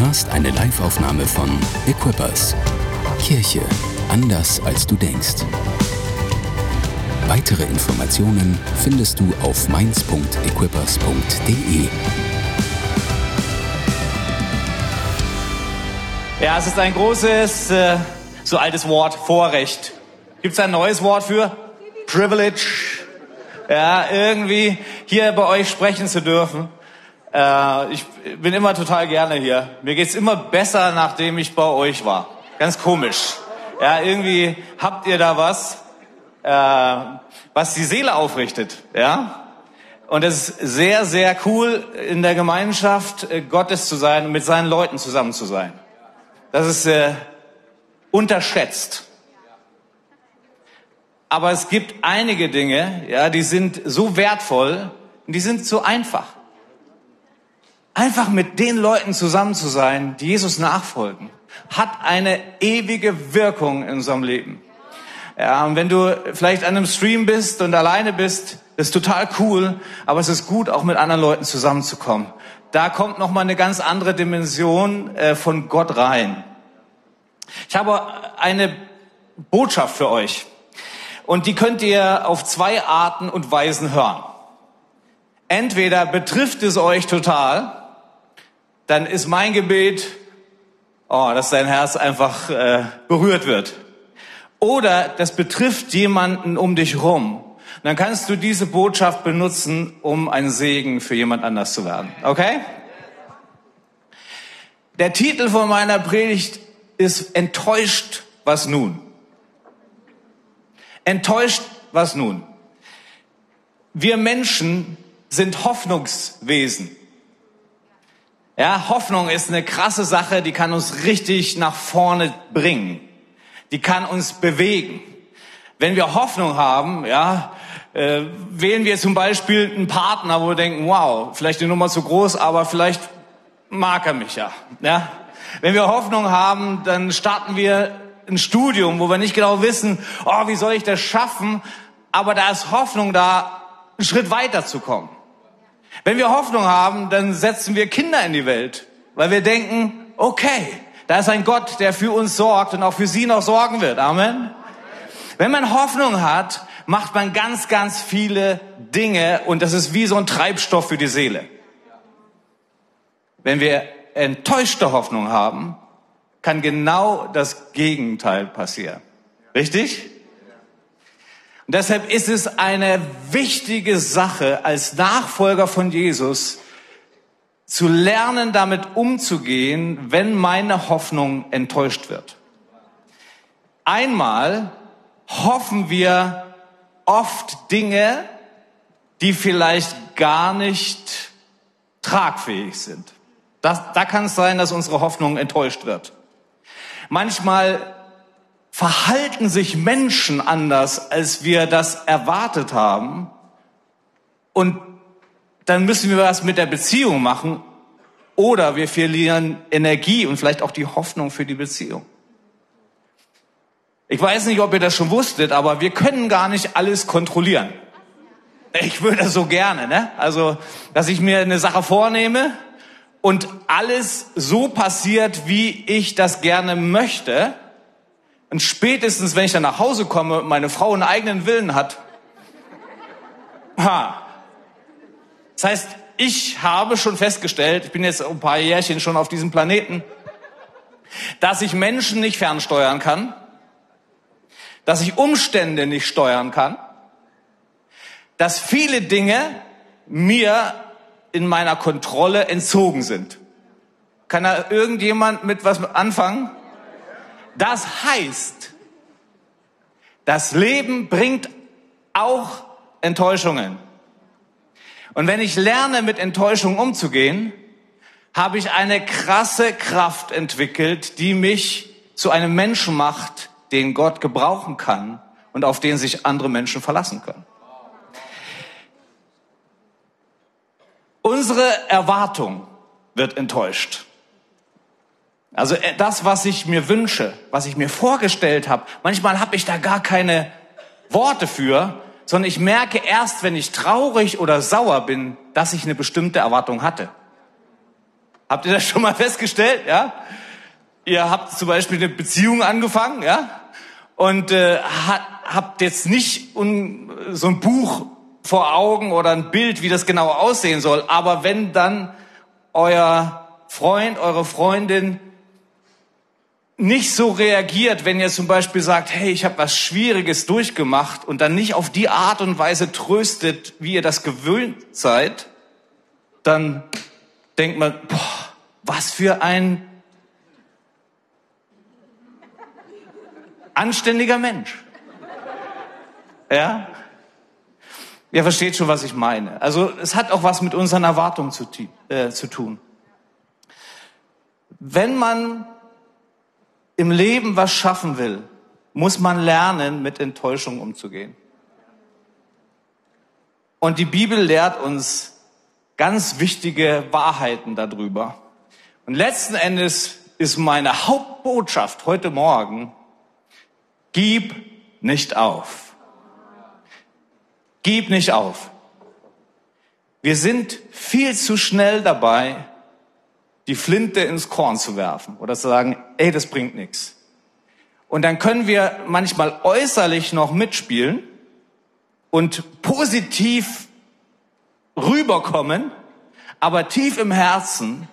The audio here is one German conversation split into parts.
hörst eine Liveaufnahme von Equippers. Kirche anders als du denkst. Weitere Informationen findest du auf mainz.equippers.de. Ja, es ist ein großes, äh, so altes Wort, Vorrecht. Gibt es ein neues Wort für? Privilege. Ja, irgendwie hier bei euch sprechen zu dürfen. Äh, ich bin immer total gerne hier. Mir geht's immer besser, nachdem ich bei euch war. Ganz komisch. Ja, irgendwie habt ihr da was, äh, was die Seele aufrichtet. Ja, und es ist sehr, sehr cool, in der Gemeinschaft äh, Gottes zu sein und mit seinen Leuten zusammen zu sein. Das ist äh, unterschätzt. Aber es gibt einige Dinge, ja, die sind so wertvoll und die sind so einfach. Einfach mit den Leuten zusammen zu sein, die Jesus nachfolgen, hat eine ewige Wirkung in unserem Leben. Ja, und wenn du vielleicht an einem Stream bist und alleine bist, ist total cool, aber es ist gut, auch mit anderen Leuten zusammenzukommen. Da kommt noch mal eine ganz andere Dimension äh, von Gott rein. Ich habe eine Botschaft für euch. Und die könnt ihr auf zwei Arten und Weisen hören. Entweder betrifft es euch total, dann ist mein Gebet, oh, dass dein Herz einfach äh, berührt wird. Oder das betrifft jemanden um dich rum. dann kannst du diese Botschaft benutzen, um ein Segen für jemand anders zu werden. Okay? Der Titel von meiner Predigt ist enttäuscht, was nun? Enttäuscht, was nun? Wir Menschen sind Hoffnungswesen. Ja, Hoffnung ist eine krasse Sache, die kann uns richtig nach vorne bringen. Die kann uns bewegen. Wenn wir Hoffnung haben, ja, äh, wählen wir zum Beispiel einen Partner, wo wir denken, wow, vielleicht die Nummer zu groß, aber vielleicht mag er mich ja. ja. Wenn wir Hoffnung haben, dann starten wir ein Studium, wo wir nicht genau wissen, oh, wie soll ich das schaffen? Aber da ist Hoffnung da, einen Schritt weiter zu kommen. Wenn wir Hoffnung haben, dann setzen wir Kinder in die Welt, weil wir denken, okay, da ist ein Gott, der für uns sorgt und auch für sie noch sorgen wird. Amen. Wenn man Hoffnung hat, macht man ganz, ganz viele Dinge und das ist wie so ein Treibstoff für die Seele. Wenn wir enttäuschte Hoffnung haben, kann genau das Gegenteil passieren. Richtig? Deshalb ist es eine wichtige Sache als Nachfolger von Jesus, zu lernen, damit umzugehen, wenn meine Hoffnung enttäuscht wird. Einmal hoffen wir oft Dinge, die vielleicht gar nicht tragfähig sind. Das, da kann es sein, dass unsere Hoffnung enttäuscht wird. Manchmal verhalten sich Menschen anders, als wir das erwartet haben. Und dann müssen wir was mit der Beziehung machen. Oder wir verlieren Energie und vielleicht auch die Hoffnung für die Beziehung. Ich weiß nicht, ob ihr das schon wusstet, aber wir können gar nicht alles kontrollieren. Ich würde so gerne, ne? Also, dass ich mir eine Sache vornehme und alles so passiert, wie ich das gerne möchte. Und spätestens, wenn ich dann nach Hause komme meine Frau einen eigenen Willen hat, ha. Das heißt, ich habe schon festgestellt, ich bin jetzt ein paar Jährchen schon auf diesem Planeten, dass ich Menschen nicht fernsteuern kann, dass ich Umstände nicht steuern kann, dass viele Dinge mir in meiner Kontrolle entzogen sind. Kann da irgendjemand mit was anfangen? Das heißt, das Leben bringt auch Enttäuschungen. Und wenn ich lerne, mit Enttäuschungen umzugehen, habe ich eine krasse Kraft entwickelt, die mich zu einem Menschen macht, den Gott gebrauchen kann und auf den sich andere Menschen verlassen können. Unsere Erwartung wird enttäuscht. Also äh, das, was ich mir wünsche, was ich mir vorgestellt habe, manchmal habe ich da gar keine Worte für, sondern ich merke erst, wenn ich traurig oder sauer bin, dass ich eine bestimmte Erwartung hatte. Habt ihr das schon mal festgestellt? Ja? Ihr habt zum Beispiel eine Beziehung angefangen, ja? Und äh, habt jetzt nicht un, so ein Buch vor Augen oder ein Bild, wie das genau aussehen soll. Aber wenn dann euer Freund, eure Freundin nicht so reagiert, wenn ihr zum Beispiel sagt, hey, ich habe was Schwieriges durchgemacht und dann nicht auf die Art und Weise tröstet, wie ihr das gewöhnt seid, dann denkt man, boah, was für ein anständiger Mensch. Ja? Ihr versteht schon, was ich meine. Also es hat auch was mit unseren Erwartungen zu, äh, zu tun. Wenn man im Leben was schaffen will, muss man lernen, mit Enttäuschung umzugehen. Und die Bibel lehrt uns ganz wichtige Wahrheiten darüber. Und letzten Endes ist meine Hauptbotschaft heute Morgen, gib nicht auf. Gib nicht auf. Wir sind viel zu schnell dabei, die Flinte ins Korn zu werfen oder zu sagen, ey, das bringt nichts. Und dann können wir manchmal äußerlich noch mitspielen und positiv rüberkommen, aber tief im Herzen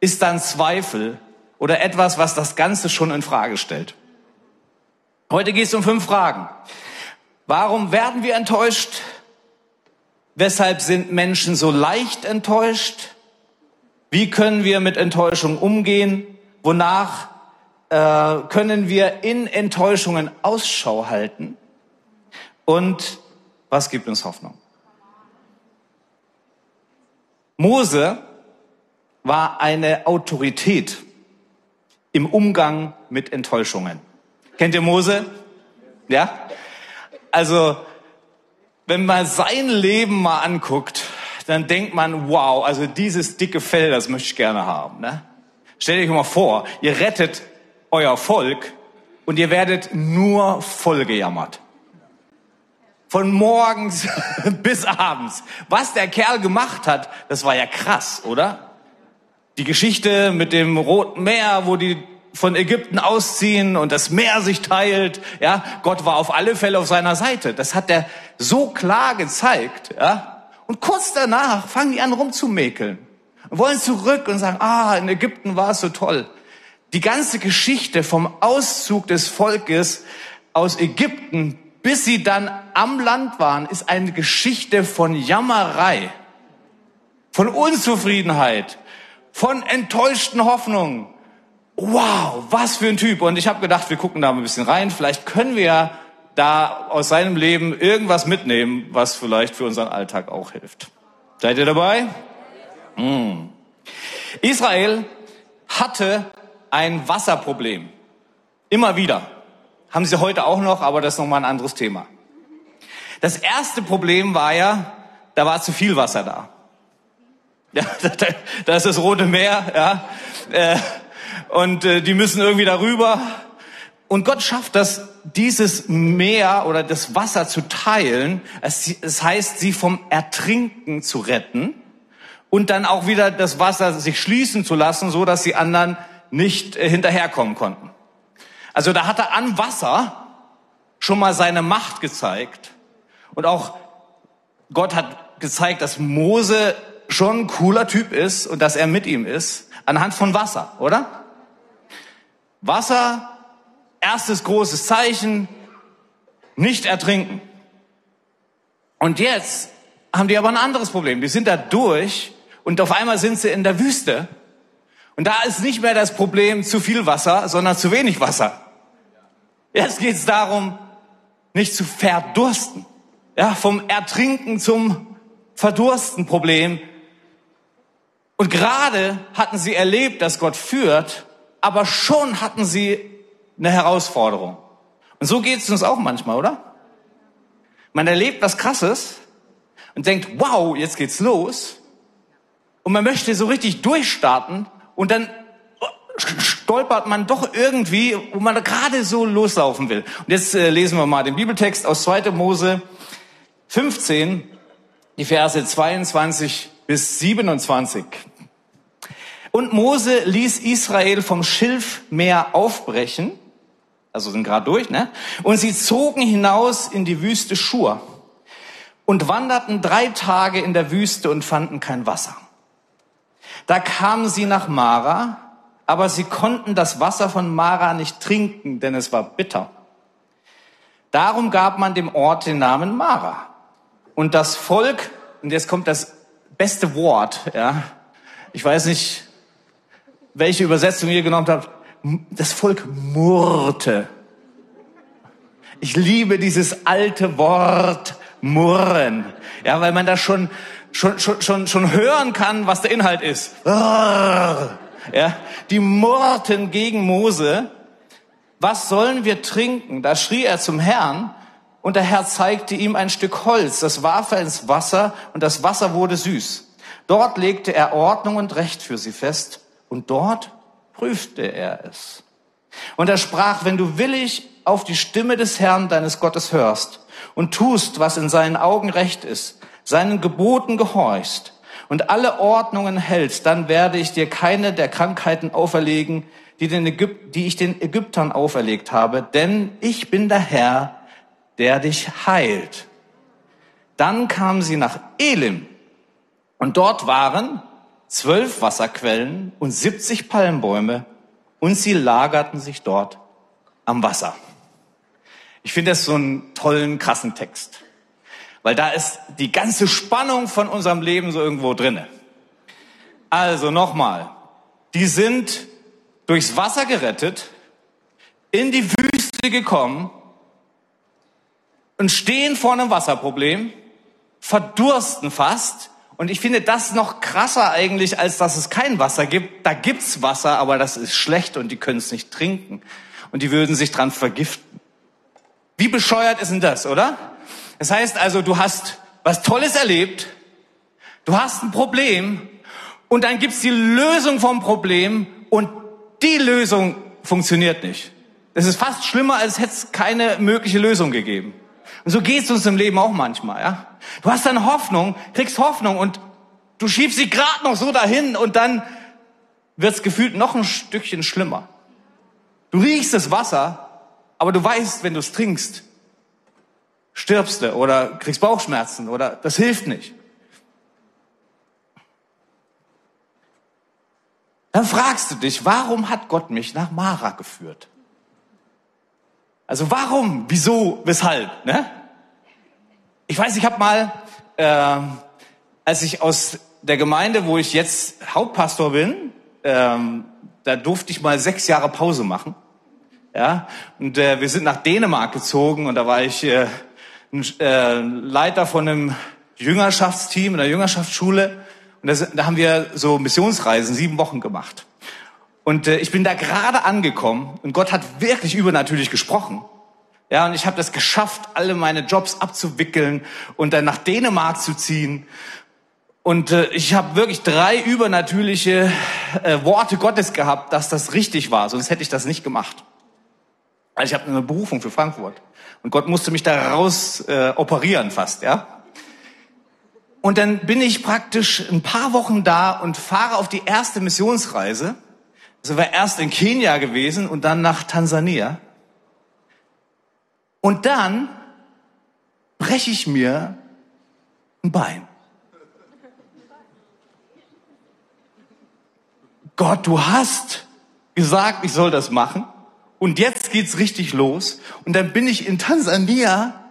ist dann Zweifel oder etwas, was das Ganze schon in Frage stellt. Heute geht es um fünf Fragen. Warum werden wir enttäuscht? Weshalb sind Menschen so leicht enttäuscht? Wie können wir mit Enttäuschung umgehen? Wonach äh, können wir in Enttäuschungen Ausschau halten? Und was gibt uns Hoffnung? Mose war eine Autorität im Umgang mit Enttäuschungen. Kennt ihr Mose? Ja? Also, wenn man sein Leben mal anguckt, dann denkt man, wow, also dieses dicke Fell, das möchte ich gerne haben. Ne? Stellt euch mal vor, ihr rettet euer Volk und ihr werdet nur vollgejammert. Von morgens bis abends. Was der Kerl gemacht hat, das war ja krass, oder? Die Geschichte mit dem Roten Meer, wo die von Ägypten ausziehen und das Meer sich teilt, ja, Gott war auf alle Fälle auf seiner Seite. Das hat er so klar gezeigt, ja. Und kurz danach fangen die an rumzumäkeln und wollen zurück und sagen, ah, in Ägypten war es so toll. Die ganze Geschichte vom Auszug des Volkes aus Ägypten, bis sie dann am Land waren, ist eine Geschichte von Jammerei, von Unzufriedenheit, von enttäuschten Hoffnungen. Wow, was für ein Typ. Und ich habe gedacht, wir gucken da mal ein bisschen rein. Vielleicht können wir da aus seinem Leben irgendwas mitnehmen, was vielleicht für unseren Alltag auch hilft. Seid ihr dabei? Mm. Israel hatte ein Wasserproblem. Immer wieder. Haben sie heute auch noch, aber das ist nochmal ein anderes Thema. Das erste Problem war ja, da war zu viel Wasser da. Ja, da ist das Rote Meer, ja. Äh, und äh, die müssen irgendwie darüber. Und Gott schafft das, dieses Meer oder das Wasser zu teilen. Es, heißt, sie vom Ertrinken zu retten und dann auch wieder das Wasser sich schließen zu lassen, so dass die anderen nicht äh, hinterherkommen konnten. Also da hat er an Wasser schon mal seine Macht gezeigt. Und auch Gott hat gezeigt, dass Mose schon ein cooler Typ ist und dass er mit ihm ist, anhand von Wasser, oder? Wasser Erstes großes Zeichen, nicht ertrinken. Und jetzt haben die aber ein anderes Problem. Die sind da durch und auf einmal sind sie in der Wüste. Und da ist nicht mehr das Problem zu viel Wasser, sondern zu wenig Wasser. Jetzt geht es darum, nicht zu verdursten. Ja, vom Ertrinken zum Verdursten Problem. Und gerade hatten sie erlebt, dass Gott führt, aber schon hatten sie eine Herausforderung. Und so geht es uns auch manchmal, oder? Man erlebt was Krasses und denkt, wow, jetzt geht's los. Und man möchte so richtig durchstarten und dann stolpert man doch irgendwie, wo man gerade so loslaufen will. Und jetzt äh, lesen wir mal den Bibeltext aus 2. Mose 15, die Verse 22 bis 27. Und Mose ließ Israel vom Schilfmeer aufbrechen, also sind gerade durch, ne? Und sie zogen hinaus in die Wüste Schur und wanderten drei Tage in der Wüste und fanden kein Wasser. Da kamen sie nach Mara, aber sie konnten das Wasser von Mara nicht trinken, denn es war bitter. Darum gab man dem Ort den Namen Mara. Und das Volk, und jetzt kommt das beste Wort, ja. Ich weiß nicht, welche Übersetzung ihr genommen habt. Das Volk murrte. Ich liebe dieses alte Wort murren. Ja, weil man da schon, schon, schon, schon, schon hören kann, was der Inhalt ist. Ja, die murrten gegen Mose. Was sollen wir trinken? Da schrie er zum Herrn und der Herr zeigte ihm ein Stück Holz, das warf er ins Wasser und das Wasser wurde süß. Dort legte er Ordnung und Recht für sie fest und dort prüfte er es. Und er sprach, wenn du willig auf die Stimme des Herrn deines Gottes hörst und tust, was in seinen Augen recht ist, seinen Geboten gehorchst und alle Ordnungen hältst, dann werde ich dir keine der Krankheiten auferlegen, die, den Ägyp die ich den Ägyptern auferlegt habe, denn ich bin der Herr, der dich heilt. Dann kamen sie nach Elim und dort waren zwölf Wasserquellen und 70 Palmbäume und sie lagerten sich dort am Wasser. Ich finde das so einen tollen, krassen Text, weil da ist die ganze Spannung von unserem Leben so irgendwo drinne. Also nochmal, die sind durchs Wasser gerettet, in die Wüste gekommen und stehen vor einem Wasserproblem, verdursten fast. Und ich finde das noch krasser eigentlich, als dass es kein Wasser gibt. Da gibt's Wasser, aber das ist schlecht und die können es nicht trinken. Und die würden sich dran vergiften. Wie bescheuert ist denn das, oder? Das heißt also, du hast was Tolles erlebt, du hast ein Problem und dann gibt's die Lösung vom Problem und die Lösung funktioniert nicht. Das ist fast schlimmer, als hätte es keine mögliche Lösung gegeben. Und so geht's uns im Leben auch manchmal, ja. Du hast dann Hoffnung, kriegst Hoffnung und du schiebst sie gerade noch so dahin und dann wird's gefühlt noch ein Stückchen schlimmer. Du riechst das Wasser aber du weißt, wenn du es trinkst, stirbst du oder kriegst Bauchschmerzen oder das hilft nicht. Dann fragst du dich, warum hat Gott mich nach Mara geführt? Also warum, wieso, weshalb? Ne? Ich weiß, ich habe mal, äh, als ich aus der Gemeinde, wo ich jetzt Hauptpastor bin, ähm, da durfte ich mal sechs Jahre Pause machen. Ja, und äh, wir sind nach Dänemark gezogen und da war ich äh, ein, äh, Leiter von einem Jüngerschaftsteam in der Jüngerschaftsschule und das, da haben wir so Missionsreisen sieben Wochen gemacht. Und äh, ich bin da gerade angekommen und Gott hat wirklich übernatürlich gesprochen. Ja, und ich habe das geschafft, alle meine Jobs abzuwickeln und dann nach Dänemark zu ziehen. Und äh, ich habe wirklich drei übernatürliche äh, Worte Gottes gehabt, dass das richtig war, sonst hätte ich das nicht gemacht. Also ich habe eine Berufung für Frankfurt. Und Gott musste mich da raus äh, operieren fast, ja. Und dann bin ich praktisch ein paar Wochen da und fahre auf die erste Missionsreise. Also war erst in Kenia gewesen und dann nach Tansania. Und dann breche ich mir ein Bein. Gott, du hast gesagt, ich soll das machen. Und jetzt geht's richtig los. Und dann bin ich in Tansania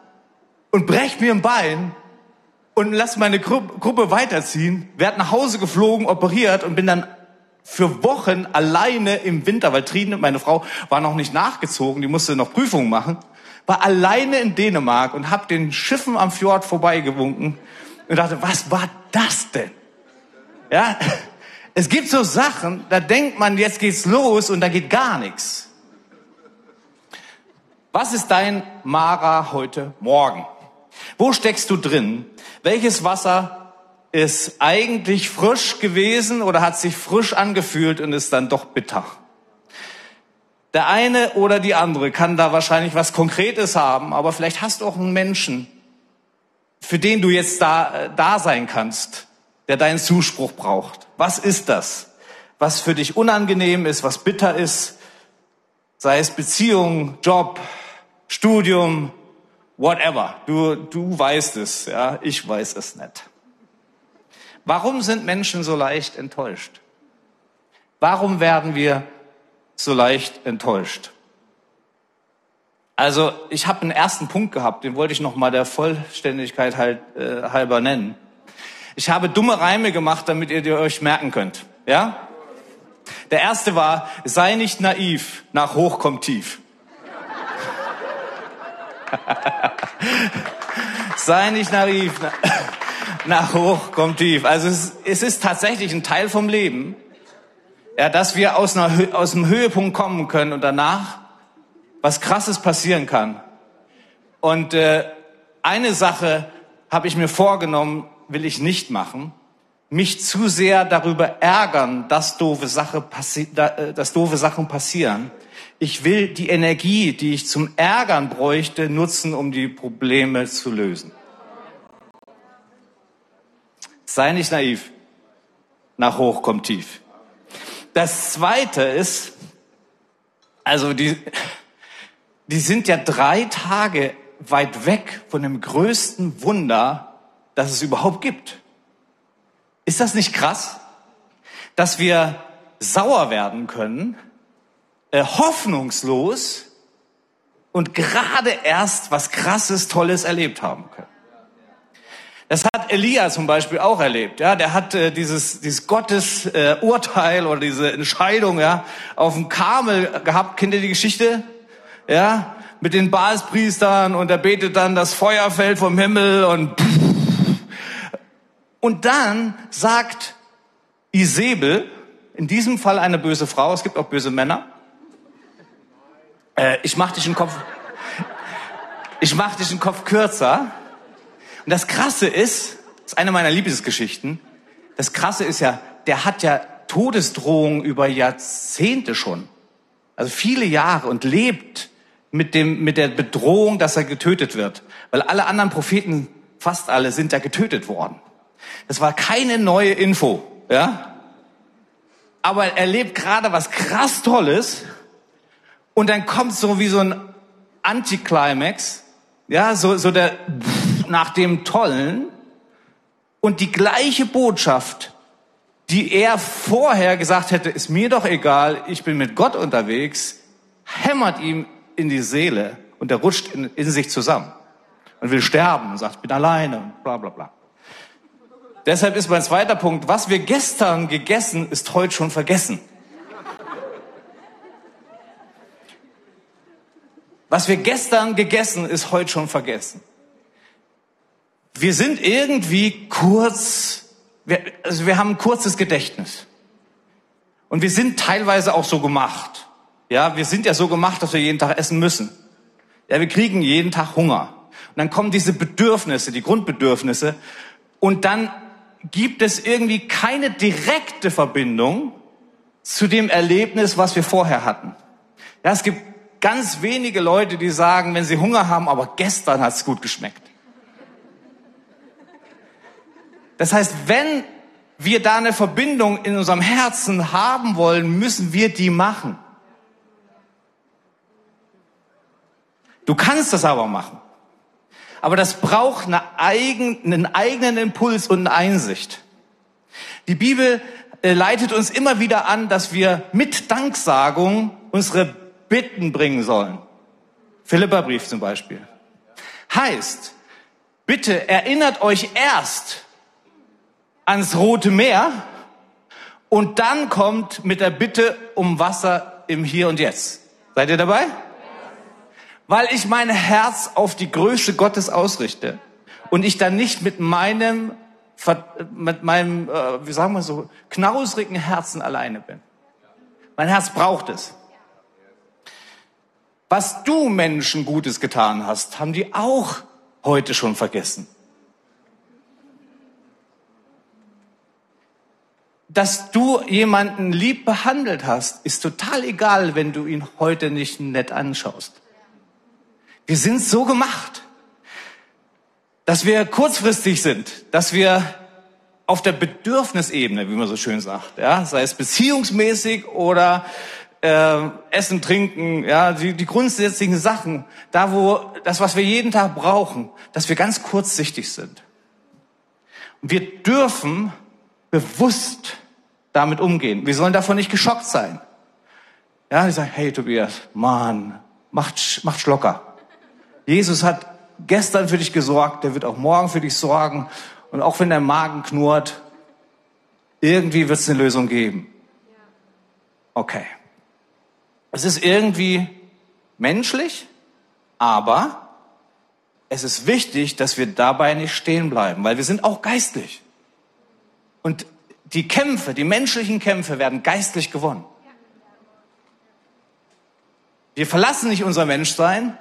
und brech mir ein Bein und lass meine Gru Gruppe weiterziehen. Werd nach Hause geflogen, operiert und bin dann für Wochen alleine im Winter, weil Trine, meine Frau, war noch nicht nachgezogen, die musste noch Prüfungen machen, war alleine in Dänemark und hab den Schiffen am Fjord vorbeigewunken und dachte, was war das denn? Ja, es gibt so Sachen, da denkt man, jetzt geht's los und da geht gar nichts. Was ist dein Mara heute Morgen? Wo steckst du drin? Welches Wasser ist eigentlich frisch gewesen oder hat sich frisch angefühlt und ist dann doch bitter? Der eine oder die andere kann da wahrscheinlich was Konkretes haben, aber vielleicht hast du auch einen Menschen, für den du jetzt da, äh, da sein kannst, der deinen Zuspruch braucht. Was ist das? was für dich unangenehm ist, was bitter ist, sei es Beziehung, Job, Studium, whatever. Du, du weißt es, ja, ich weiß es nicht. Warum sind Menschen so leicht enttäuscht? Warum werden wir so leicht enttäuscht? Also ich habe einen ersten Punkt gehabt, den wollte ich noch mal der Vollständigkeit halt, äh, halber nennen. Ich habe dumme Reime gemacht, damit ihr die euch merken könnt. Ja? Der erste war, sei nicht naiv, nach hoch kommt tief. sei nicht naiv, nach hoch kommt tief. Also es, es, ist tatsächlich ein Teil vom Leben, ja, dass wir aus, einer, aus einem Höhepunkt kommen können und danach was Krasses passieren kann. Und äh, eine Sache habe ich mir vorgenommen, will ich nicht machen, mich zu sehr darüber ärgern, dass doofe, Sache äh, dass doofe Sachen passieren. Ich will die Energie, die ich zum Ärgern bräuchte, nutzen, um die Probleme zu lösen. Sei nicht naiv. Nach hoch kommt tief. Das zweite ist, also die, die sind ja drei Tage weit weg von dem größten Wunder, das es überhaupt gibt. Ist das nicht krass, dass wir sauer werden können, äh, hoffnungslos und gerade erst was Krasses, Tolles erlebt haben können? Das hat Elia zum Beispiel auch erlebt. Ja, der hat äh, dieses, dieses Gottes äh, Urteil oder diese Entscheidung ja auf dem Kamel gehabt. Kennt ihr die Geschichte? Ja, mit den Baalspriestern und er betet dann das Feuer fällt vom Himmel und und dann sagt Isabel, in diesem Fall eine böse Frau, es gibt auch böse Männer, äh, ich mach dich den Kopf, ich mach dich den Kopf kürzer und das Krasse ist, das ist eine meiner Lieblingsgeschichten, das Krasse ist ja, der hat ja Todesdrohungen über Jahrzehnte schon. Also viele Jahre und lebt mit dem, mit der Bedrohung, dass er getötet wird. Weil alle anderen Propheten, fast alle, sind ja getötet worden. Das war keine neue Info, ja? Aber er lebt gerade was krass Tolles und dann kommt so wie so ein Anticlimax, ja, so, so der, nach dem Tollen und die gleiche Botschaft, die er vorher gesagt hätte, ist mir doch egal, ich bin mit Gott unterwegs, hämmert ihm in die Seele und er rutscht in, in sich zusammen und will sterben und sagt, ich bin alleine und bla bla bla. Deshalb ist mein zweiter Punkt, was wir gestern gegessen, ist heute schon vergessen. Was wir gestern gegessen, ist heute schon vergessen wir sind irgendwie kurz, wir, also wir haben ein kurzes Gedächtnis. Und wir sind teilweise auch so gemacht. Ja, wir sind ja so gemacht, dass wir jeden Tag essen müssen. Ja, wir kriegen jeden Tag Hunger. Und dann kommen diese Bedürfnisse, die Grundbedürfnisse. Und dann gibt es irgendwie keine direkte Verbindung zu dem Erlebnis, was wir vorher hatten. Ja, es gibt ganz wenige Leute, die sagen, wenn sie Hunger haben, aber gestern hat es gut geschmeckt. Das heißt, wenn wir da eine Verbindung in unserem Herzen haben wollen, müssen wir die machen. Du kannst das aber machen. Aber das braucht eine eigen, einen eigenen Impuls und eine Einsicht. Die Bibel äh, leitet uns immer wieder an, dass wir mit Danksagung unsere Bitten bringen sollen. Philipperbrief zum Beispiel. Heißt, bitte erinnert euch erst ans Rote Meer und dann kommt mit der Bitte um Wasser im Hier und Jetzt. Seid ihr dabei? Weil ich mein Herz auf die Größe Gottes ausrichte und ich dann nicht mit meinem, mit meinem, äh, wie sagen wir so, knausrigen Herzen alleine bin. Mein Herz braucht es. Was du Menschen Gutes getan hast, haben die auch heute schon vergessen. Dass du jemanden lieb behandelt hast, ist total egal, wenn du ihn heute nicht nett anschaust. Wir sind so gemacht, dass wir kurzfristig sind, dass wir auf der Bedürfnisebene, wie man so schön sagt, ja, sei es beziehungsmäßig oder äh, Essen, Trinken, ja, die, die grundsätzlichen Sachen, da wo das, was wir jeden Tag brauchen, dass wir ganz kurzsichtig sind. Und wir dürfen bewusst damit umgehen. Wir sollen davon nicht geschockt sein. Ja, die sagen, hey Tobias, Mann, macht, macht locker. Jesus hat gestern für dich gesorgt, der wird auch morgen für dich sorgen. Und auch wenn dein Magen knurrt, irgendwie wird es eine Lösung geben. Okay. Es ist irgendwie menschlich, aber es ist wichtig, dass wir dabei nicht stehen bleiben, weil wir sind auch geistlich. Und die Kämpfe, die menschlichen Kämpfe werden geistlich gewonnen. Wir verlassen nicht unser Menschsein,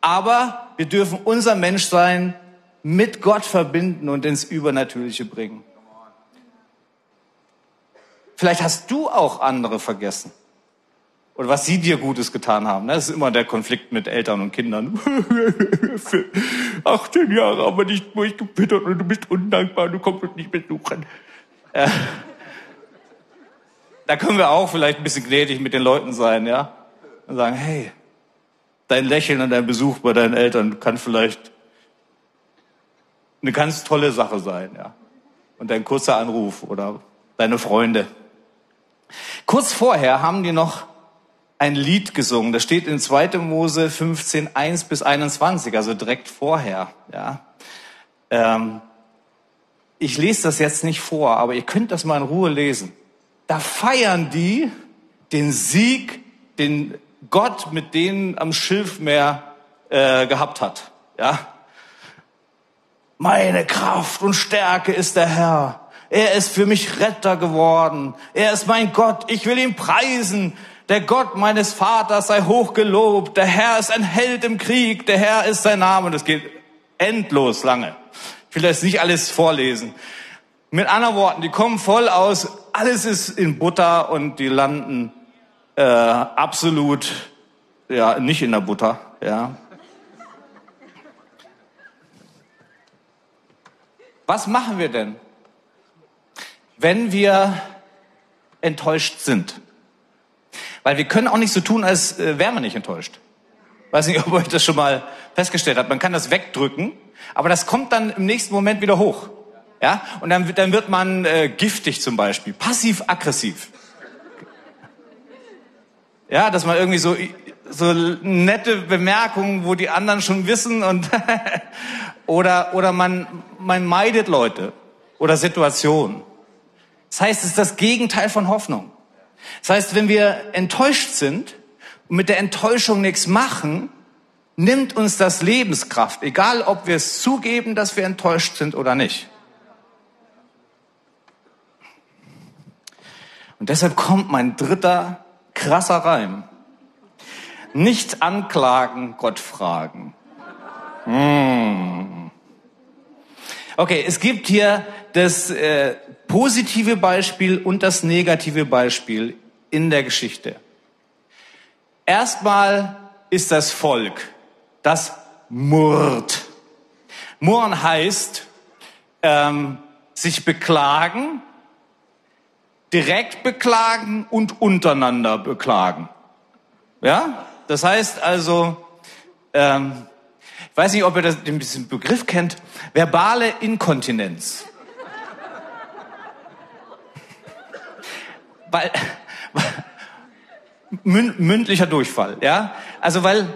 aber wir dürfen unser Menschsein mit Gott verbinden und ins Übernatürliche bringen. Vielleicht hast du auch andere vergessen. Oder was sie dir Gutes getan haben. Das ist immer der Konflikt mit Eltern und Kindern. 18 Jahre aber nicht durchgefüttert und du bist undankbar, du kommst nicht besuchen. Äh, da können wir auch vielleicht ein bisschen gnädig mit den Leuten sein, ja? Und sagen, hey, dein Lächeln und dein Besuch bei deinen Eltern kann vielleicht eine ganz tolle Sache sein, ja. Und dein kurzer Anruf oder deine Freunde. Kurz vorher haben die noch ein Lied gesungen. Das steht in 2. Mose 15, 1 bis 21, also direkt vorher, ja. Ähm, ich lese das jetzt nicht vor, aber ihr könnt das mal in Ruhe lesen. Da feiern die den Sieg, den Gott mit denen am Schilfmeer äh, gehabt hat. Ja, meine Kraft und Stärke ist der Herr. Er ist für mich Retter geworden. Er ist mein Gott. Ich will ihn preisen. Der Gott meines Vaters sei hochgelobt. Der Herr ist ein Held im Krieg. Der Herr ist sein Name. Das geht endlos lange. Ich will das nicht alles vorlesen. Mit anderen Worten, die kommen voll aus. Alles ist in Butter und die landen äh, absolut ja nicht in der Butter. Ja. Was machen wir denn, wenn wir enttäuscht sind? Weil wir können auch nicht so tun, als äh, wären wir nicht enttäuscht. Weiß nicht, ob euch das schon mal festgestellt habt. Man kann das wegdrücken, aber das kommt dann im nächsten Moment wieder hoch. Ja, und dann, dann wird man äh, giftig zum Beispiel, passiv-aggressiv. Ja, dass man irgendwie so so nette Bemerkungen, wo die anderen schon wissen und oder oder man man meidet Leute oder Situationen. Das heißt, es ist das Gegenteil von Hoffnung. Das heißt, wenn wir enttäuscht sind und mit der Enttäuschung nichts machen, nimmt uns das Lebenskraft, egal ob wir es zugeben, dass wir enttäuscht sind oder nicht. Und deshalb kommt mein dritter krasser Reim. Nicht anklagen, Gott fragen. Hm. Okay, es gibt hier das äh, positive Beispiel und das negative Beispiel in der Geschichte. Erstmal ist das Volk, das murrt. Murren heißt ähm, sich beklagen, direkt beklagen und untereinander beklagen. Ja, das heißt also, ähm, ich weiß nicht, ob ihr das, den Begriff kennt, verbale Inkontinenz. weil, mündlicher Durchfall, ja? Also weil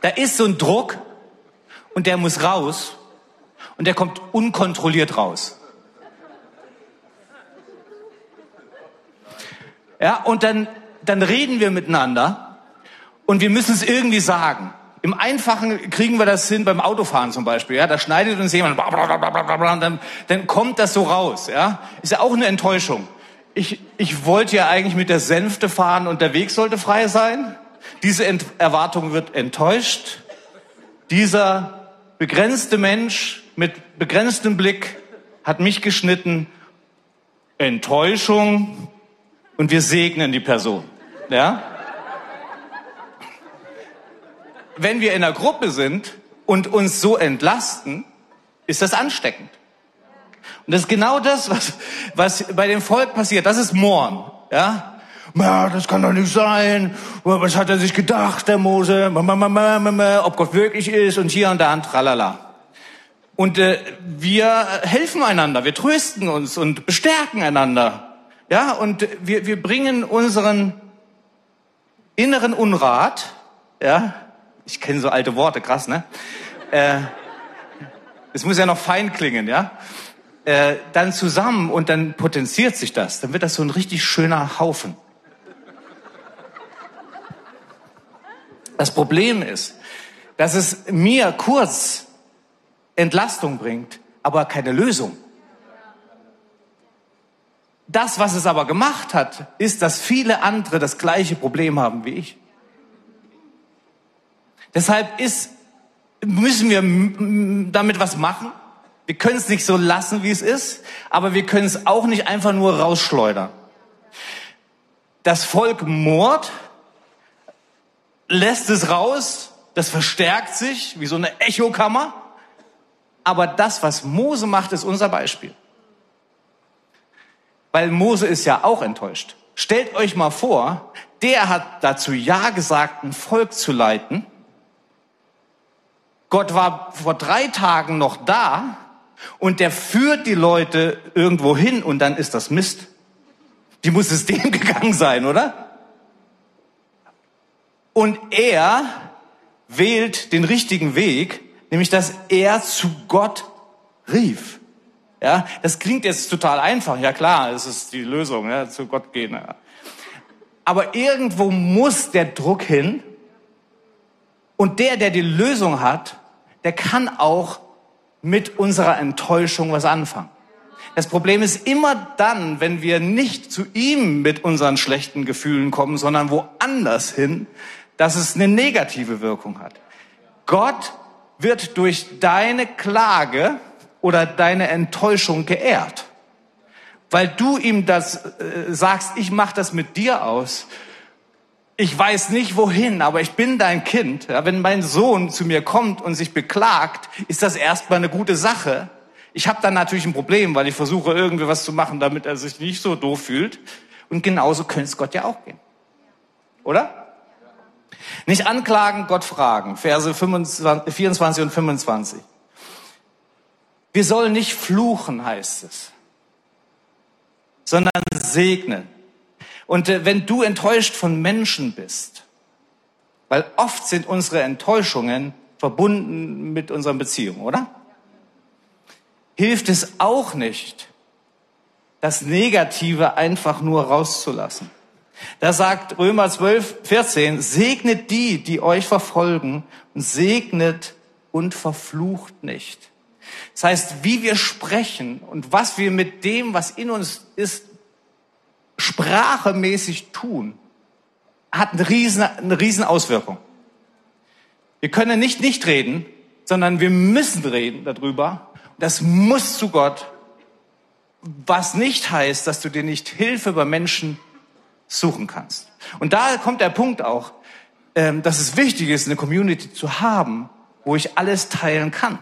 da ist so ein Druck und der muss raus und der kommt unkontrolliert raus. Ja, und dann, dann reden wir miteinander und wir müssen es irgendwie sagen. Im Einfachen kriegen wir das hin beim Autofahren zum Beispiel. Ja, da schneidet uns jemand, dann, dann kommt das so raus. Ja, ist ja auch eine Enttäuschung. Ich, ich wollte ja eigentlich mit der Sänfte fahren und der Weg sollte frei sein. Diese Ent Erwartung wird enttäuscht. Dieser begrenzte Mensch mit begrenztem Blick hat mich geschnitten. Enttäuschung und wir segnen die Person. Ja? wenn wir in einer Gruppe sind und uns so entlasten, ist das ansteckend. Und das ist genau das, was, was bei dem Volk passiert. Das ist Mohren, ja. Ja, das kann doch nicht sein. Was hat er sich gedacht, der Mose? Ob Gott wirklich ist und hier und da und tralala. Und äh, wir helfen einander, wir trösten uns und bestärken einander. Ja, und wir, wir bringen unseren inneren Unrat, ja, ich kenne so alte Worte, krass, ne? Äh, es muss ja noch fein klingen, ja? Äh, dann zusammen und dann potenziert sich das. Dann wird das so ein richtig schöner Haufen. Das Problem ist, dass es mir kurz Entlastung bringt, aber keine Lösung. Das, was es aber gemacht hat, ist, dass viele andere das gleiche Problem haben wie ich. Deshalb ist, müssen wir damit was machen. Wir können es nicht so lassen, wie es ist, aber wir können es auch nicht einfach nur rausschleudern. Das Volk mord, lässt es raus, das verstärkt sich wie so eine Echokammer. Aber das, was Mose macht, ist unser Beispiel. Weil Mose ist ja auch enttäuscht. Stellt euch mal vor, der hat dazu Ja gesagt, ein Volk zu leiten. Gott war vor drei Tagen noch da und der führt die Leute irgendwo hin und dann ist das Mist. Die muss es dem gegangen sein, oder? Und er wählt den richtigen Weg, nämlich dass er zu Gott rief. Ja, das klingt jetzt total einfach. Ja klar, es ist die Lösung, ja, zu Gott gehen. Ja. Aber irgendwo muss der Druck hin. Und der, der die Lösung hat, der kann auch mit unserer Enttäuschung was anfangen. Das Problem ist immer dann, wenn wir nicht zu ihm mit unseren schlechten Gefühlen kommen, sondern woanders hin, dass es eine negative Wirkung hat. Gott wird durch deine Klage oder deine Enttäuschung geehrt. Weil du ihm das äh, sagst, ich mache das mit dir aus. Ich weiß nicht wohin, aber ich bin dein Kind. Ja, wenn mein Sohn zu mir kommt und sich beklagt, ist das erstmal eine gute Sache. Ich habe dann natürlich ein Problem, weil ich versuche irgendwie was zu machen, damit er sich nicht so doof fühlt. Und genauso könnte es Gott ja auch gehen. Oder? Nicht anklagen, Gott fragen. Verse 25, 24 und 25. Wir sollen nicht fluchen, heißt es, sondern segnen. Und äh, wenn du enttäuscht von Menschen bist, weil oft sind unsere Enttäuschungen verbunden mit unseren Beziehungen, oder? Hilft es auch nicht, das Negative einfach nur rauszulassen. Da sagt Römer 12, 14, segnet die, die euch verfolgen und segnet und verflucht nicht. Das heißt, wie wir sprechen und was wir mit dem, was in uns ist, sprachemäßig tun, hat eine riesen, eine riesen Auswirkung. Wir können nicht nicht reden, sondern wir müssen reden darüber. Das muss zu Gott, was nicht heißt, dass du dir nicht Hilfe bei Menschen suchen kannst. Und da kommt der Punkt auch, ähm, dass es wichtig ist, eine Community zu haben, wo ich alles teilen kann.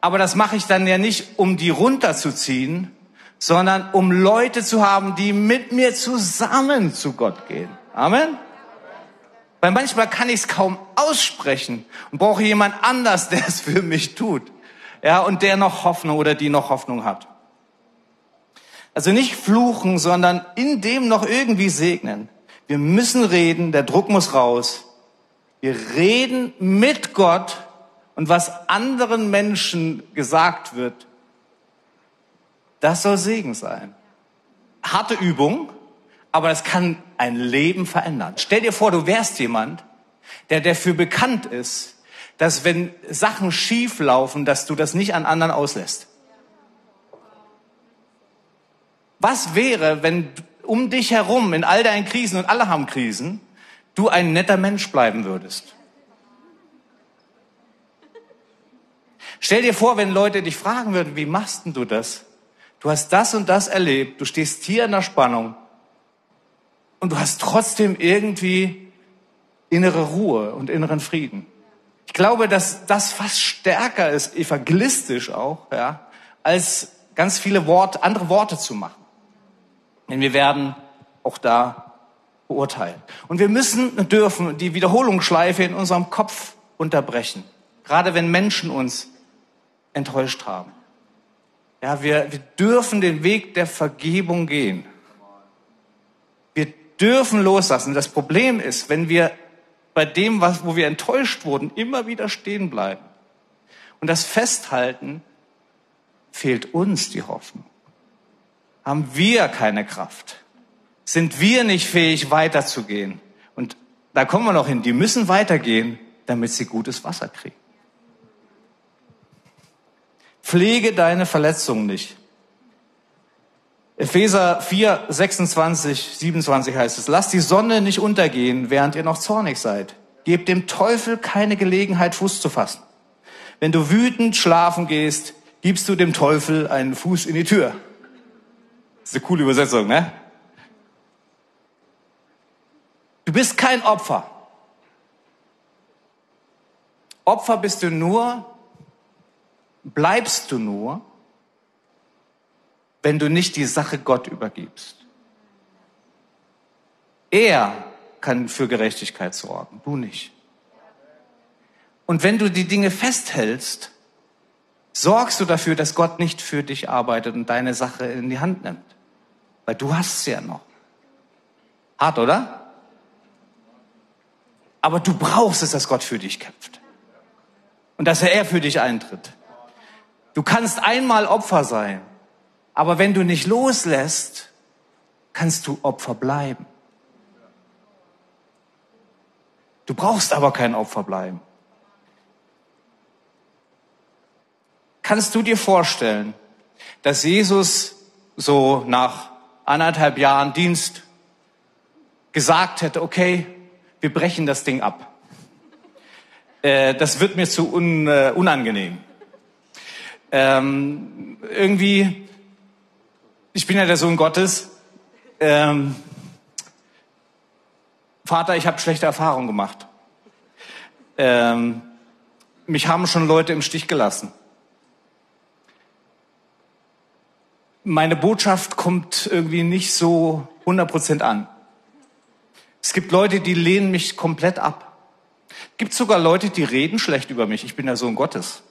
Aber das mache ich dann ja nicht, um die runterzuziehen, sondern um Leute zu haben, die mit mir zusammen zu Gott gehen. Amen. Weil manchmal kann ich es kaum aussprechen und brauche jemand anders, der es für mich tut. Ja, und der noch Hoffnung oder die noch Hoffnung hat. Also nicht fluchen, sondern in dem noch irgendwie segnen. Wir müssen reden, der Druck muss raus. Wir reden mit Gott und was anderen Menschen gesagt wird, das soll Segen sein. Harte Übung, aber das kann ein Leben verändern. Stell dir vor, du wärst jemand, der dafür bekannt ist, dass wenn Sachen schief laufen, dass du das nicht an anderen auslässt. Was wäre, wenn um dich herum, in all deinen Krisen, und alle haben Krisen, du ein netter Mensch bleiben würdest? Stell dir vor, wenn Leute dich fragen würden, wie machst denn du das? Du hast das und das erlebt, du stehst hier in der Spannung und du hast trotzdem irgendwie innere Ruhe und inneren Frieden. Ich glaube, dass das fast stärker ist, evangelistisch auch, ja, als ganz viele Worte, andere Worte zu machen. Denn wir werden auch da beurteilt. Und wir müssen und dürfen die Wiederholungsschleife in unserem Kopf unterbrechen. Gerade wenn Menschen uns enttäuscht haben. Ja, wir, wir dürfen den Weg der Vergebung gehen. Wir dürfen loslassen. Das Problem ist, wenn wir bei dem, was, wo wir enttäuscht wurden, immer wieder stehen bleiben und das festhalten, fehlt uns die Hoffnung. Haben wir keine Kraft? Sind wir nicht fähig, weiterzugehen? Und da kommen wir noch hin. Die müssen weitergehen, damit sie gutes Wasser kriegen. Pflege deine Verletzungen nicht. Epheser 4, 26, 27 heißt es, lasst die Sonne nicht untergehen, während ihr noch zornig seid. Gebt dem Teufel keine Gelegenheit, Fuß zu fassen. Wenn du wütend schlafen gehst, gibst du dem Teufel einen Fuß in die Tür. Das ist eine coole Übersetzung, ne? Du bist kein Opfer. Opfer bist du nur, bleibst du nur, wenn du nicht die Sache Gott übergibst. Er kann für Gerechtigkeit sorgen, du nicht. Und wenn du die Dinge festhältst, sorgst du dafür, dass Gott nicht für dich arbeitet und deine Sache in die Hand nimmt. Weil du hast es ja noch. Hart, oder? Aber du brauchst es, dass Gott für dich kämpft. Und dass er für dich eintritt. Du kannst einmal Opfer sein, aber wenn du nicht loslässt, kannst du Opfer bleiben. Du brauchst aber kein Opfer bleiben. Kannst du dir vorstellen, dass Jesus so nach anderthalb Jahren Dienst gesagt hätte, okay, wir brechen das Ding ab. Äh, das wird mir zu un, äh, unangenehm. Ähm, irgendwie, ich bin ja der Sohn Gottes. Ähm, Vater, ich habe schlechte Erfahrungen gemacht. Ähm, mich haben schon Leute im Stich gelassen. meine Botschaft kommt irgendwie nicht so 100% an. Es gibt Leute, die lehnen mich komplett ab. Es gibt sogar Leute, die reden schlecht über mich. Ich bin der Sohn Gottes.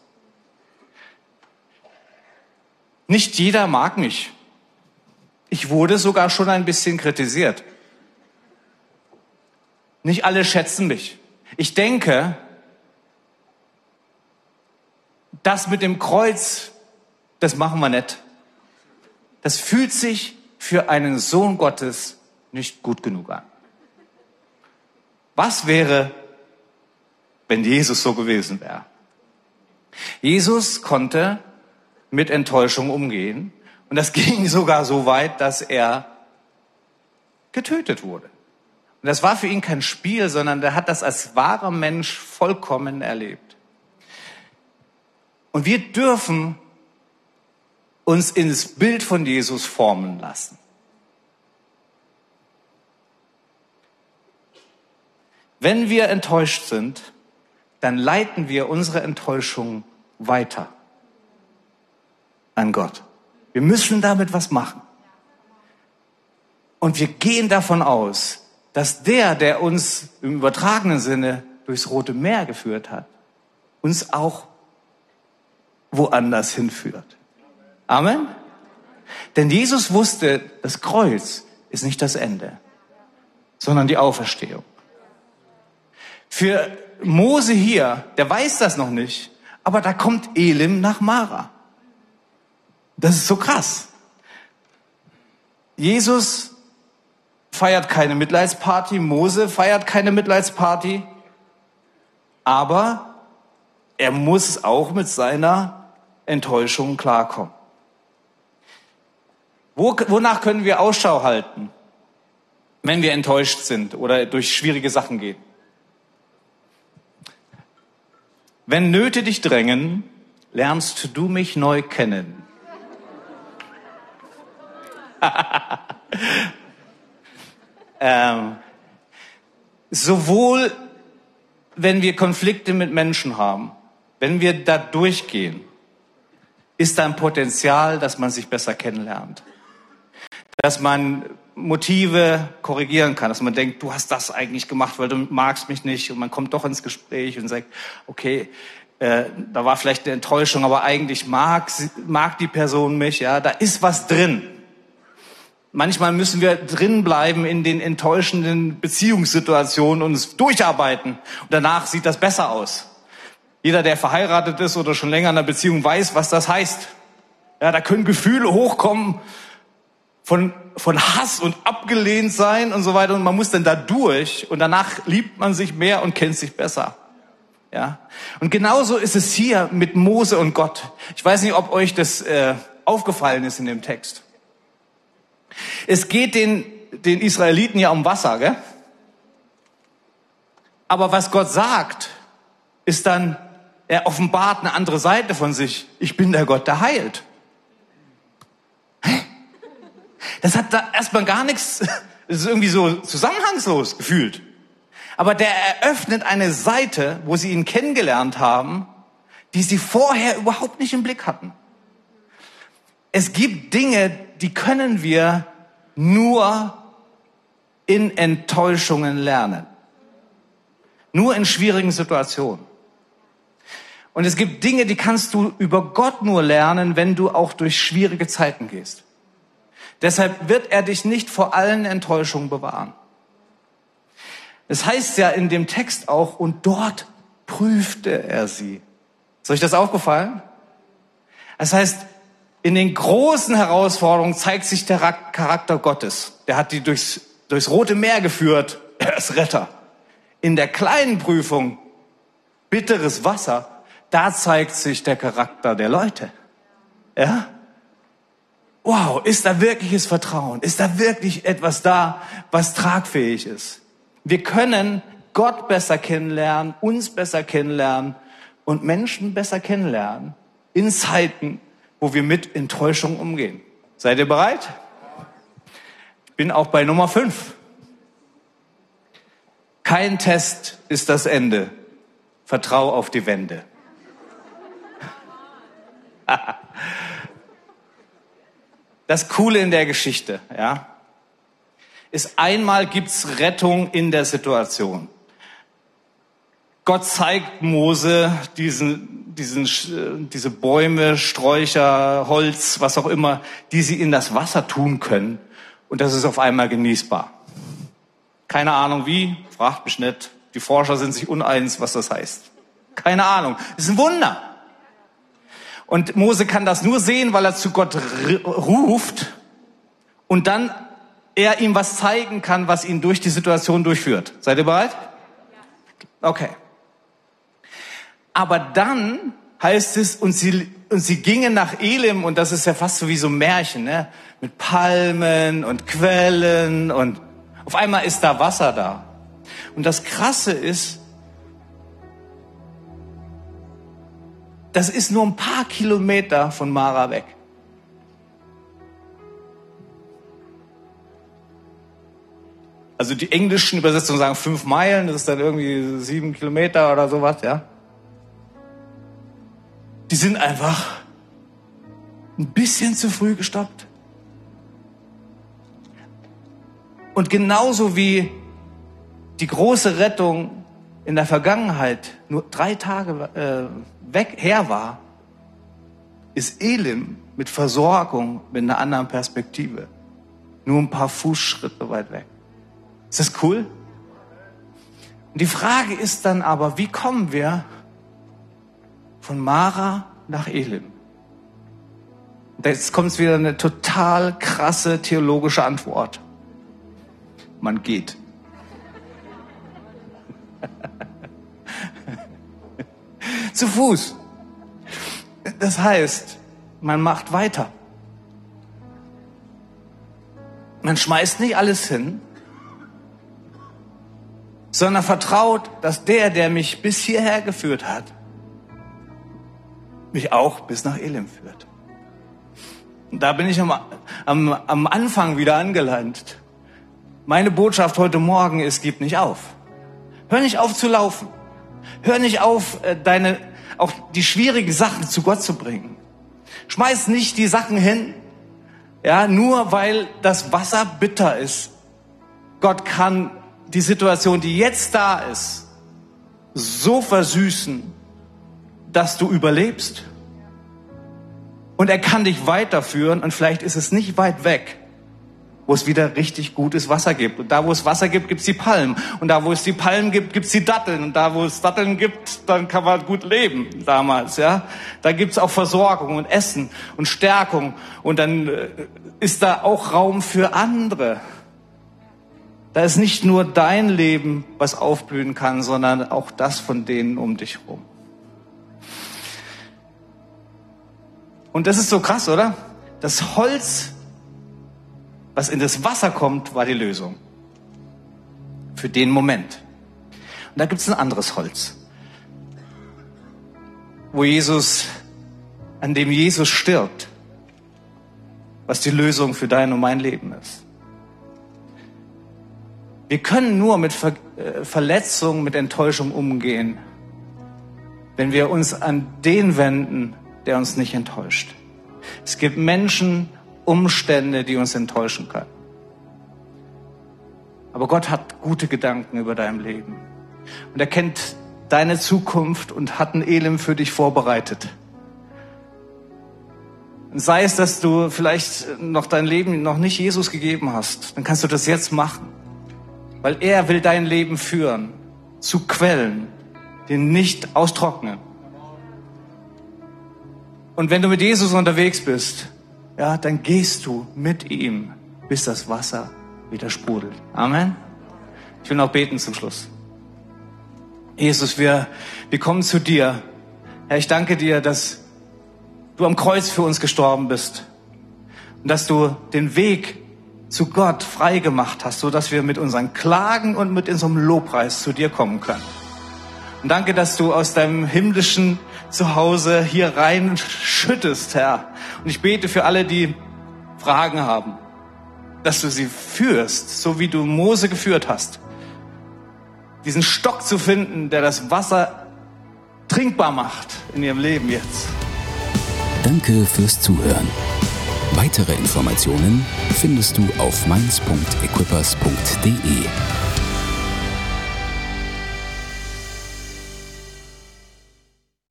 Nicht jeder mag mich. Ich wurde sogar schon ein bisschen kritisiert. Nicht alle schätzen mich. Ich denke, das mit dem Kreuz, das machen wir nicht das fühlt sich für einen Sohn Gottes nicht gut genug an. Was wäre, wenn Jesus so gewesen wäre? Jesus konnte mit Enttäuschung umgehen und das ging sogar so weit, dass er getötet wurde. Und das war für ihn kein Spiel, sondern er hat das als wahrer Mensch vollkommen erlebt. Und wir dürfen uns ins Bild von Jesus formen lassen. Wenn wir enttäuscht sind, dann leiten wir unsere Enttäuschung weiter an Gott. Wir müssen damit was machen. Und wir gehen davon aus, dass der, der uns im übertragenen Sinne durchs Rote Meer geführt hat, uns auch woanders hinführt. Amen. Denn Jesus wusste, das Kreuz ist nicht das Ende, sondern die Auferstehung. Für Mose hier, der weiß das noch nicht, aber da kommt Elim nach Mara. Das ist so krass. Jesus feiert keine Mitleidsparty, Mose feiert keine Mitleidsparty, aber er muss auch mit seiner Enttäuschung klarkommen. Wo, wonach können wir Ausschau halten, wenn wir enttäuscht sind oder durch schwierige Sachen gehen? Wenn Nöte dich drängen, lernst du mich neu kennen. ähm, sowohl wenn wir Konflikte mit Menschen haben, wenn wir da durchgehen, ist da ein Potenzial, dass man sich besser kennenlernt. Dass man Motive korrigieren kann, dass man denkt, du hast das eigentlich gemacht, weil du magst mich nicht und man kommt doch ins Gespräch und sagt, okay, äh, da war vielleicht eine Enttäuschung, aber eigentlich mag, mag die Person mich, ja, da ist was drin. Manchmal müssen wir drin bleiben in den enttäuschenden Beziehungssituationen und es durcharbeiten. Und danach sieht das besser aus. Jeder, der verheiratet ist oder schon länger in einer Beziehung, weiß, was das heißt. Ja, da können Gefühle hochkommen von, von Hass und abgelehnt sein und so weiter. Und man muss dann da durch und danach liebt man sich mehr und kennt sich besser. Ja. Und genauso ist es hier mit Mose und Gott. Ich weiß nicht, ob euch das äh, aufgefallen ist in dem Text. Es geht den, den Israeliten ja um Wasser, gell? Aber was Gott sagt, ist dann, er offenbart eine andere Seite von sich. Ich bin der Gott, der heilt. Das hat da erstmal gar nichts, das ist irgendwie so zusammenhangslos gefühlt. Aber der eröffnet eine Seite, wo sie ihn kennengelernt haben, die sie vorher überhaupt nicht im Blick hatten. Es gibt Dinge, die können wir nur in Enttäuschungen lernen. Nur in schwierigen Situationen. Und es gibt Dinge, die kannst du über Gott nur lernen, wenn du auch durch schwierige Zeiten gehst. Deshalb wird er dich nicht vor allen Enttäuschungen bewahren. Es heißt ja in dem Text auch, und dort prüfte er sie. Ist euch das aufgefallen? Das heißt, in den großen Herausforderungen zeigt sich der Charakter Gottes. Der hat die durchs, durchs Rote Meer geführt. Er ist Retter. In der kleinen Prüfung, bitteres Wasser, da zeigt sich der Charakter der Leute. Ja? Wow, ist da wirkliches Vertrauen? Ist da wirklich etwas da, was tragfähig ist? Wir können Gott besser kennenlernen, uns besser kennenlernen und Menschen besser kennenlernen in Zeiten, wo wir mit Enttäuschung umgehen. Seid ihr bereit? Bin auch bei Nummer 5. Kein Test ist das Ende. Vertrau auf die Wände. das Coole in der Geschichte, ja, ist einmal gibt's Rettung in der Situation. Gott zeigt Mose diesen, diesen, diese Bäume, Sträucher, Holz, was auch immer, die sie in das Wasser tun können. Und das ist auf einmal genießbar. Keine Ahnung wie, fragt mich nicht. Die Forscher sind sich uneins, was das heißt. Keine Ahnung. Das ist ein Wunder. Und Mose kann das nur sehen, weil er zu Gott ruft und dann er ihm was zeigen kann, was ihn durch die Situation durchführt. Seid ihr bereit? Okay. Aber dann heißt es, und sie, und sie gingen nach Elim, und das ist ja fast so wie so ein Märchen, ne? mit Palmen und Quellen, und auf einmal ist da Wasser da. Und das Krasse ist, das ist nur ein paar Kilometer von Mara weg. Also die englischen Übersetzungen sagen fünf Meilen, das ist dann irgendwie sieben Kilometer oder sowas, ja die sind einfach ein bisschen zu früh gestoppt. Und genauso wie die große Rettung in der Vergangenheit nur drei Tage äh, weg her war, ist Elim mit Versorgung mit einer anderen Perspektive nur ein paar Fußschritte weit weg. Ist das cool? Und die Frage ist dann aber, wie kommen wir von Mara nach Elim. Jetzt kommt wieder eine total krasse theologische Antwort. Man geht. Zu Fuß. Das heißt, man macht weiter. Man schmeißt nicht alles hin, sondern vertraut, dass der, der mich bis hierher geführt hat, mich auch bis nach Elim führt. Und da bin ich am, am, am Anfang wieder angelandet. Meine Botschaft heute Morgen ist, gib nicht auf. Hör nicht auf zu laufen. Hör nicht auf, äh, deine, auch die schwierigen Sachen zu Gott zu bringen. Schmeiß nicht die Sachen hin, ja, nur weil das Wasser bitter ist. Gott kann die Situation, die jetzt da ist, so versüßen, dass du überlebst. Und er kann dich weiterführen und vielleicht ist es nicht weit weg, wo es wieder richtig gutes Wasser gibt. Und da, wo es Wasser gibt, gibt es die Palmen. Und da, wo es die Palmen gibt, gibt es die Datteln. Und da, wo es Datteln gibt, dann kann man gut leben damals. Ja, Da gibt es auch Versorgung und Essen und Stärkung. Und dann äh, ist da auch Raum für andere. Da ist nicht nur dein Leben, was aufblühen kann, sondern auch das von denen um dich herum. Und das ist so krass, oder? Das Holz was in das Wasser kommt, war die Lösung. Für den Moment. Und da gibt es ein anderes Holz, wo Jesus, an dem Jesus stirbt, was die Lösung für dein und mein Leben ist. Wir können nur mit Ver äh, Verletzung, mit Enttäuschung umgehen, wenn wir uns an den wenden, der uns nicht enttäuscht. Es gibt Menschen, Umstände, die uns enttäuschen können. Aber Gott hat gute Gedanken über dein Leben. Und er kennt deine Zukunft und hat ein Elend für dich vorbereitet. Und sei es, dass du vielleicht noch dein Leben noch nicht Jesus gegeben hast, dann kannst du das jetzt machen. Weil er will dein Leben führen zu Quellen, die nicht austrocknen. Und wenn du mit Jesus unterwegs bist, ja, dann gehst du mit ihm, bis das Wasser wieder sprudelt. Amen. Ich will noch beten zum Schluss. Jesus, wir, wir kommen zu dir. Herr, ich danke dir, dass du am Kreuz für uns gestorben bist und dass du den Weg zu Gott frei gemacht hast, so dass wir mit unseren Klagen und mit unserem Lobpreis zu dir kommen können. Und danke, dass du aus deinem himmlischen Zuhause hier rein schüttest, Herr. Und ich bete für alle, die Fragen haben, dass du sie führst, so wie du Mose geführt hast. Diesen Stock zu finden, der das Wasser trinkbar macht in ihrem Leben jetzt. Danke fürs Zuhören. Weitere Informationen findest du auf mainz.equippers.de.